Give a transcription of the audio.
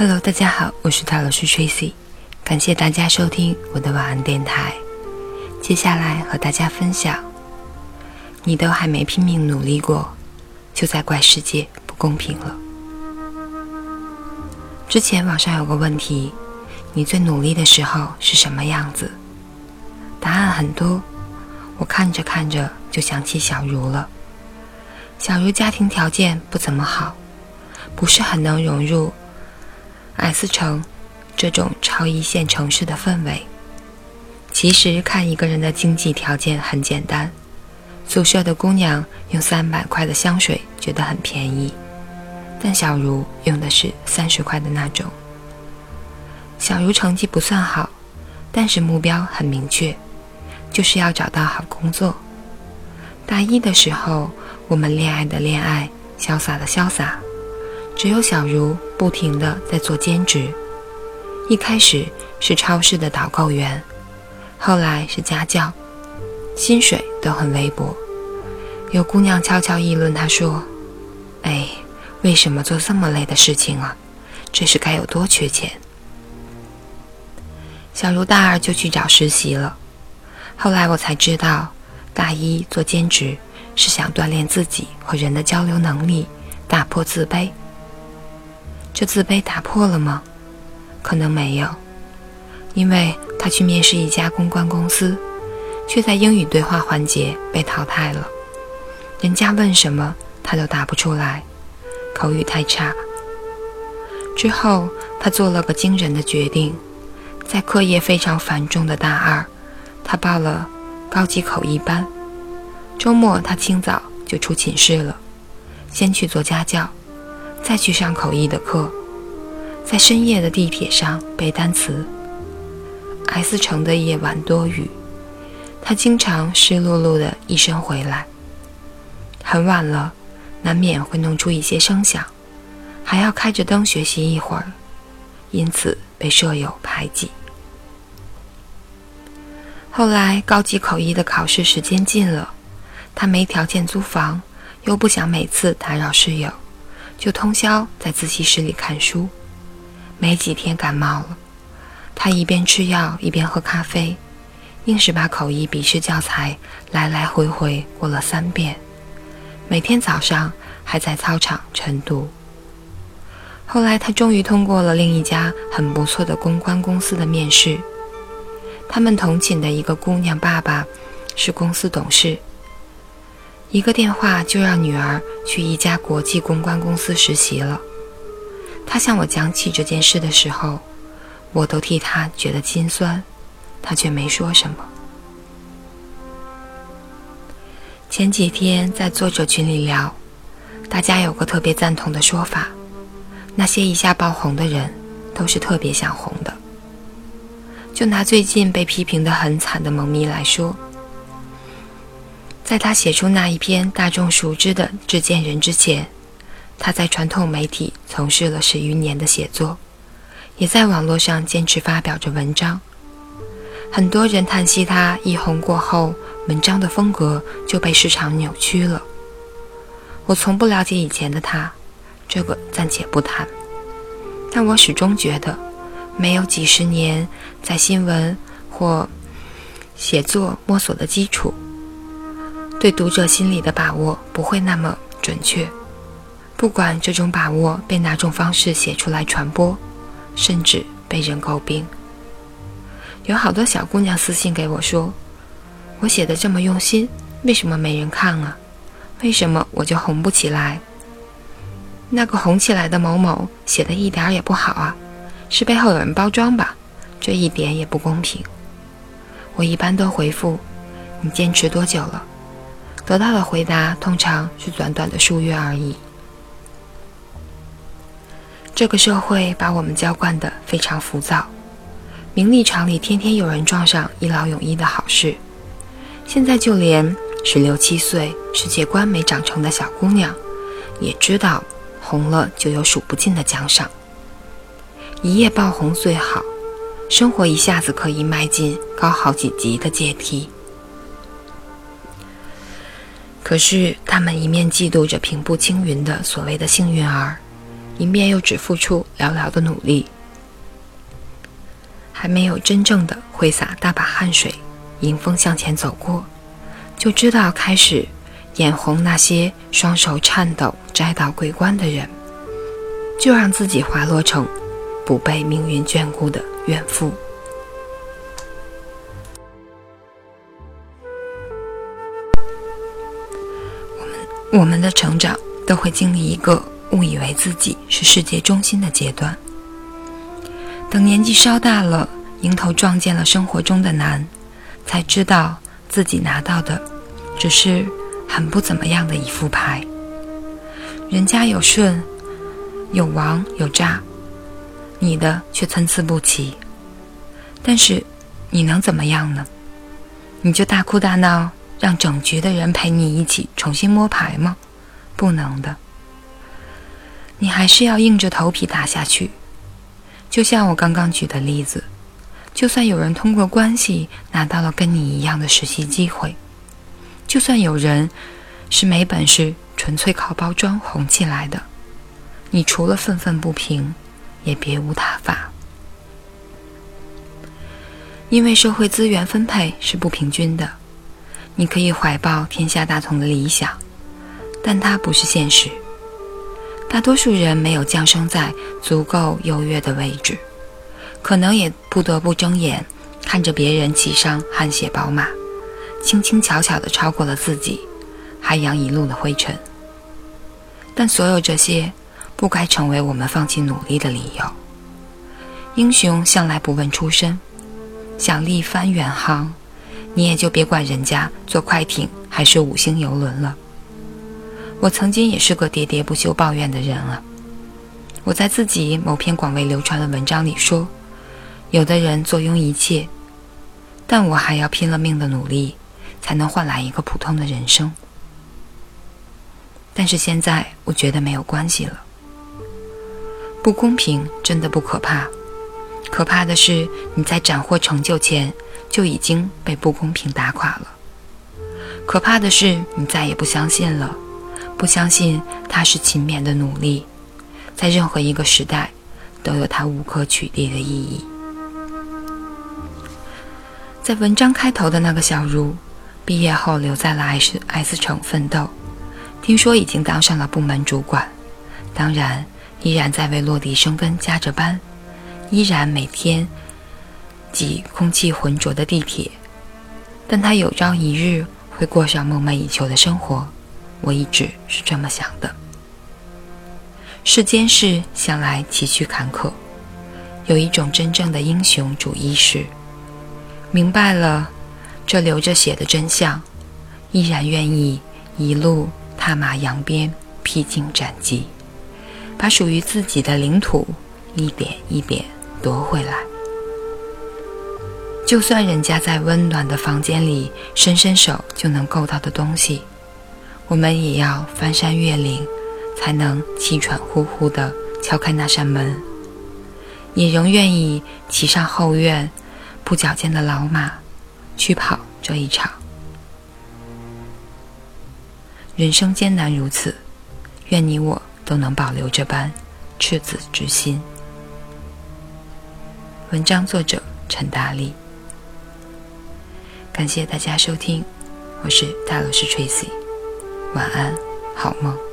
Hello，大家好，我是大老师 Tracy，感谢大家收听我的晚安电台。接下来和大家分享，你都还没拼命努力过，就在怪世界不公平了。之前网上有个问题，你最努力的时候是什么样子？答案很多，我看着看着就想起小茹了。小茹家庭条件不怎么好，不是很能融入 S 城这种超一线城市的氛围。其实看一个人的经济条件很简单，宿舍的姑娘用三百块的香水觉得很便宜，但小茹用的是三十块的那种。小茹成绩不算好，但是目标很明确，就是要找到好工作。大一的时候，我们恋爱的恋爱，潇洒的潇洒，只有小茹不停的在做兼职，一开始是超市的导购员。后来是家教，薪水都很微薄。有姑娘悄悄议论，她说：“哎，为什么做这么累的事情啊？这是该有多缺钱？”小茹大二就去找实习了。后来我才知道，大一做兼职是想锻炼自己和人的交流能力，打破自卑。这自卑打破了吗？可能没有，因为。他去面试一家公关公司，却在英语对话环节被淘汰了。人家问什么，他都答不出来，口语太差。之后，他做了个惊人的决定，在课业非常繁重的大二，他报了高级口译班。周末，他清早就出寝室了，先去做家教，再去上口译的课，在深夜的地铁上背单词。S 城的夜晚多雨，他经常湿漉漉的一身回来。很晚了，难免会弄出一些声响，还要开着灯学习一会儿，因此被舍友排挤。后来高级口译的考试时间近了，他没条件租房，又不想每次打扰室友，就通宵在自习室里看书，没几天感冒了。他一边吃药一边喝咖啡，硬是把口译笔试教材来来回回过了三遍。每天早上还在操场晨读。后来他终于通过了另一家很不错的公关公司的面试。他们同寝的一个姑娘爸爸是公司董事，一个电话就让女儿去一家国际公关公司实习了。他向我讲起这件事的时候。我都替他觉得心酸，他却没说什么。前几天在作者群里聊，大家有个特别赞同的说法：那些一下爆红的人，都是特别想红的。就拿最近被批评的很惨的萌咪来说，在他写出那一篇大众熟知的《致见人》之前，他在传统媒体从事了十余年的写作。也在网络上坚持发表着文章，很多人叹息他一红过后，文章的风格就被市场扭曲了。我从不了解以前的他，这个暂且不谈。但我始终觉得，没有几十年在新闻或写作摸索的基础，对读者心理的把握不会那么准确。不管这种把握被哪种方式写出来传播。甚至被人诟病。有好多小姑娘私信给我说：“我写的这么用心，为什么没人看啊？为什么我就红不起来？那个红起来的某某写的一点也不好啊，是背后有人包装吧？这一点也不公平。”我一般都回复：“你坚持多久了？”得到的回答通常是短短的数月而已。这个社会把我们浇灌得非常浮躁，名利场里天天有人撞上一劳永逸的好事。现在就连十六七岁、世界观没长成的小姑娘，也知道红了就有数不尽的奖赏。一夜爆红最好，生活一下子可以迈进高好几级的阶梯。可是他们一面嫉妒着平步青云的所谓的幸运儿。一面又只付出寥寥的努力，还没有真正的挥洒大把汗水，迎风向前走过，就知道开始眼红那些双手颤抖摘到桂冠的人，就让自己滑落成不被命运眷顾的怨妇。我们的成长都会经历一个。误以为自己是世界中心的阶段，等年纪稍大了，迎头撞见了生活中的难，才知道自己拿到的只是很不怎么样的一副牌。人家有顺，有王，有诈，你的却参差不齐。但是你能怎么样呢？你就大哭大闹，让整局的人陪你一起重新摸牌吗？不能的。你还是要硬着头皮打下去，就像我刚刚举的例子，就算有人通过关系拿到了跟你一样的实习机会，就算有人是没本事、纯粹靠包装红起来的，你除了愤愤不平，也别无他法。因为社会资源分配是不平均的，你可以怀抱天下大同的理想，但它不是现实。大多数人没有降生在足够优越的位置，可能也不得不睁眼看着别人骑上汗血宝马，轻轻巧巧地超过了自己，还扬一路的灰尘。但所有这些不该成为我们放弃努力的理由。英雄向来不问出身，想力帆远航，你也就别管人家坐快艇还是五星游轮了。我曾经也是个喋喋不休抱怨的人啊。我在自己某篇广为流传的文章里说，有的人坐拥一切，但我还要拼了命的努力，才能换来一个普通的人生。但是现在我觉得没有关系了。不公平真的不可怕，可怕的是你在斩获成就前就已经被不公平打垮了。可怕的是你再也不相信了。不相信它是勤勉的努力，在任何一个时代都有它无可取缔的意义。在文章开头的那个小茹，毕业后留在了 S S 城奋斗，听说已经当上了部门主管，当然依然在为落地生根加着班，依然每天挤空气浑浊的地铁，但他有朝一日会过上梦寐以求的生活。我一直是这么想的。世间事向来崎岖坎坷，有一种真正的英雄主义是：明白了这流着血的真相，依然愿意一路踏马扬鞭，披荆斩棘，把属于自己的领土一点一点夺回来。就算人家在温暖的房间里伸伸手就能够到的东西。我们也要翻山越岭，才能气喘呼呼地敲开那扇门，也仍愿意骑上后院不脚尖的老马，去跑这一场。人生艰难如此，愿你我都能保留这般赤子之心。文章作者陈大力，感谢大家收听，我是大老师 Tracy。晚安，好梦。